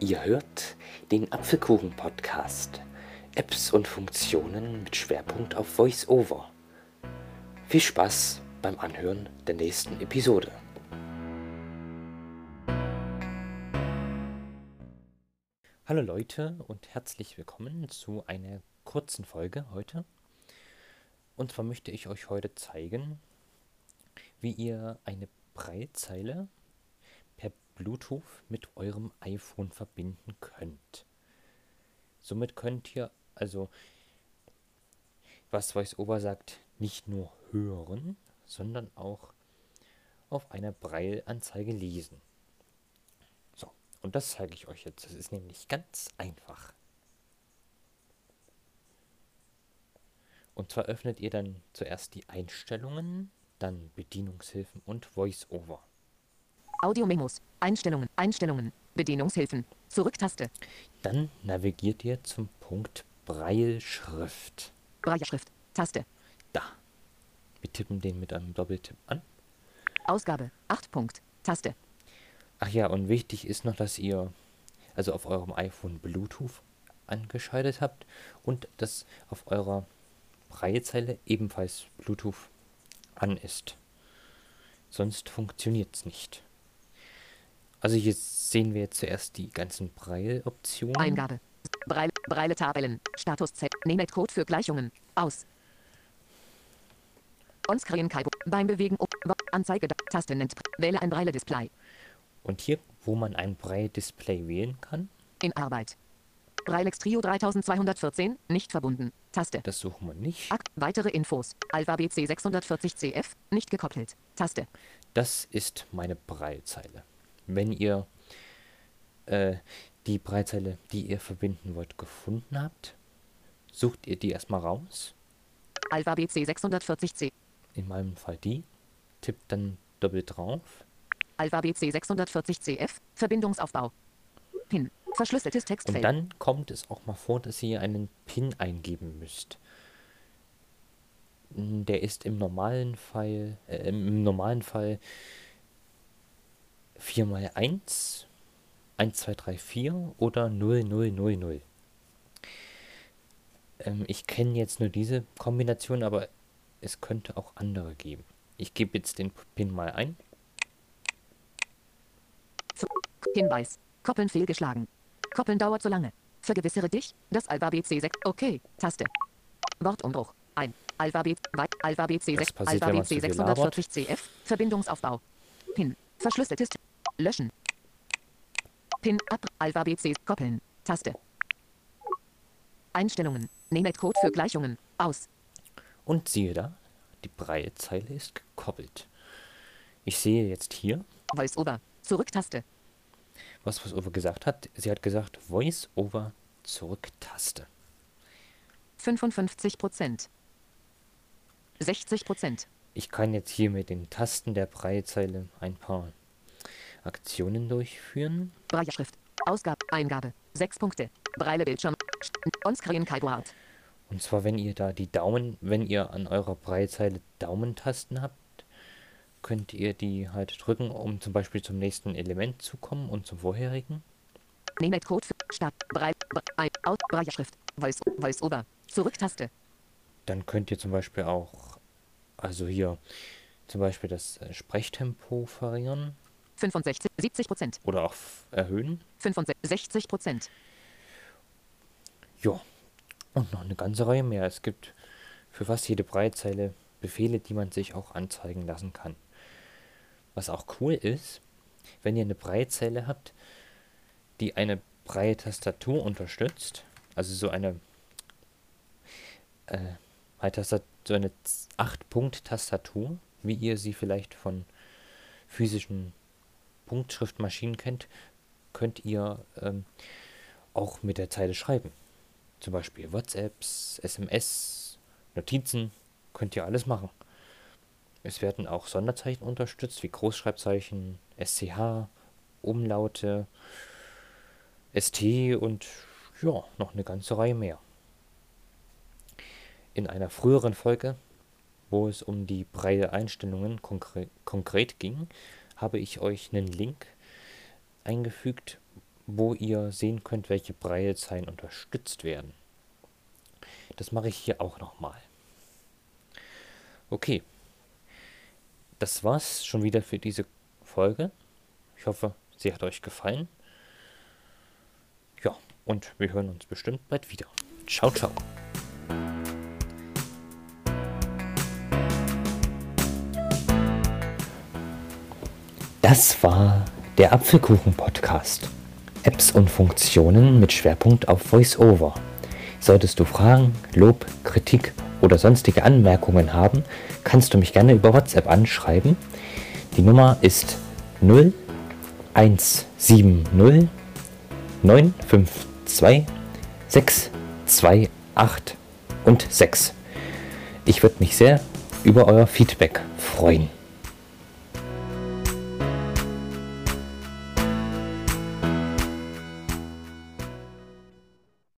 Ihr hört den Apfelkuchen-Podcast. Apps und Funktionen mit Schwerpunkt auf VoiceOver. Viel Spaß beim Anhören der nächsten Episode. Hallo Leute und herzlich willkommen zu einer kurzen Folge heute. Und zwar möchte ich euch heute zeigen, wie ihr eine Breitzeile Bluetooth mit eurem iPhone verbinden könnt. Somit könnt ihr also, was VoiceOver sagt, nicht nur hören, sondern auch auf einer Braille-Anzeige lesen. So, und das zeige ich euch jetzt. Das ist nämlich ganz einfach. Und zwar öffnet ihr dann zuerst die Einstellungen, dann Bedienungshilfen und VoiceOver. Audio-Memos, Einstellungen, Einstellungen, Bedienungshilfen, Zurücktaste, Dann navigiert ihr zum Punkt Braille-Schrift. Brailleschrift, Taste, Da. Wir tippen den mit einem Doppeltipp an. Ausgabe, 8 Punkt, Taste, Ach ja, und wichtig ist noch, dass ihr also auf eurem iPhone Bluetooth angeschaltet habt und dass auf eurer Braillezeile ebenfalls Bluetooth an ist. Sonst funktioniert es nicht. Also hier sehen wir jetzt zuerst die ganzen Braille-Optionen. Eingabe, Braille, Braille Tabellen, Status Z, Nemet-Code für Gleichungen, aus. On-Screen Kaibo, beim Bewegen, Anzeige, Tasten nennt, wähle ein Braille-Display, Und hier, wo man ein Braille-Display wählen kann, in Arbeit. Braillex Trio 3214, nicht verbunden, Taste. das suchen wir nicht. Ak weitere Infos. Alphabet C640CF, nicht gekoppelt. Taste. Das ist meine Braillezeile. Wenn ihr äh, die Braillezeile, die ihr verbinden wollt, gefunden habt, sucht ihr die erstmal raus. Alphabet C640C. In meinem Fall die. Tippt dann doppelt drauf. Alphabet C640CF, Verbindungsaufbau. PIN. Verschlüsseltes Und Textfeld. dann kommt es auch mal vor, dass ihr einen PIN eingeben müsst. Mm, Der ist im normalen Fall, äh, im normalen Fall 4x1, 1, 2, 3, 4 oder 0, 0, 0, 0. Ähm, ich kenne jetzt nur diese Kombination, aber es könnte auch andere geben. Ich gebe jetzt den PIN mal ein. Hinweis. Koppeln fehlgeschlagen. Koppeln dauert zu lange. Vergewissere dich, dass Alphabet C6. Okay. Taste. Wortumbruch. Ein. Alphabet. Alphabet C6. Das passiert, wenn man Alphabet zu viel labert. C640CF. Verbindungsaufbau. PIN. Verschlüsseltes. Löschen. PIN ab. Alphabet C. Koppeln. Taste. Einstellungen. Nemet-Code für Gleichungen. Aus. Und siehe da, die Braillezeile ist gekoppelt. Ich sehe jetzt hier, Voice-Over. Zurücktaste. was VoiceOver gesagt hat. Sie hat gesagt, Voice-Over Zurücktaste. 55 Prozent. 60 Prozent. Ich kann jetzt hier mit den Tasten der Braillezeile ein paar Aktionen durchführen. Brailleschrift. Ausgabe. Eingabe. 6 Punkte. Braille Bildschirm. Onscreen Keyboard. Und zwar, wenn ihr da die Daumen, wenn ihr an eurer Braillezeile Daumentasten habt, könnt ihr die halt drücken, um zum Beispiel zum nächsten Element zu kommen und zum vorherigen. Nemet-Code für Start. Braille. Bra- ein. Aus. Brailleschrift. Voice. Voice-Over. Zurücktaste. Dann könnt ihr zum Beispiel auch, also hier zum Beispiel das äh, Sprechtempo variieren 65. 70 Prozent. oder auch erhöhen. 65 Prozent. Ja, und noch eine ganze Reihe mehr. Es gibt für fast jede Breitzeile Befehle, die man sich auch anzeigen lassen kann. Was auch cool ist, wenn ihr eine Breitzeile habt, die eine Breite-Tastatur unterstützt, also so eine äh, so eine 8-Punkt-Tastatur, wie ihr sie vielleicht von physischen Punktschriftmaschinen kennt, könnt ihr ähm, auch mit der Zeile schreiben. Zum Beispiel WhatsApps, SMS, Notizen, könnt ihr alles machen. Es werden auch Sonderzeichen unterstützt, wie Großschreibzeichen, SCH, Umlaute, ST und ja, noch eine ganze Reihe mehr. In einer früheren Folge, wo es um die Braille-Einstellungen konkre konkret ging, habe ich euch einen Link eingefügt, wo ihr sehen könnt, welche Braillezeilen unterstützt werden. Das mache ich hier auch nochmal. Okay, das war's schon wieder für diese Folge. Ich hoffe, sie hat euch gefallen. Ja, und wir hören uns bestimmt bald wieder. Ciao, ciao. Das war der Apfelkuchen-Podcast. Apps und Funktionen mit Schwerpunkt auf VoiceOver. Solltest du Fragen, Lob, Kritik oder sonstige Anmerkungen haben, kannst du mich gerne über WhatsApp anschreiben. Die Nummer ist 0170 952 628 und 6. Ich würde mich sehr über euer Feedback freuen.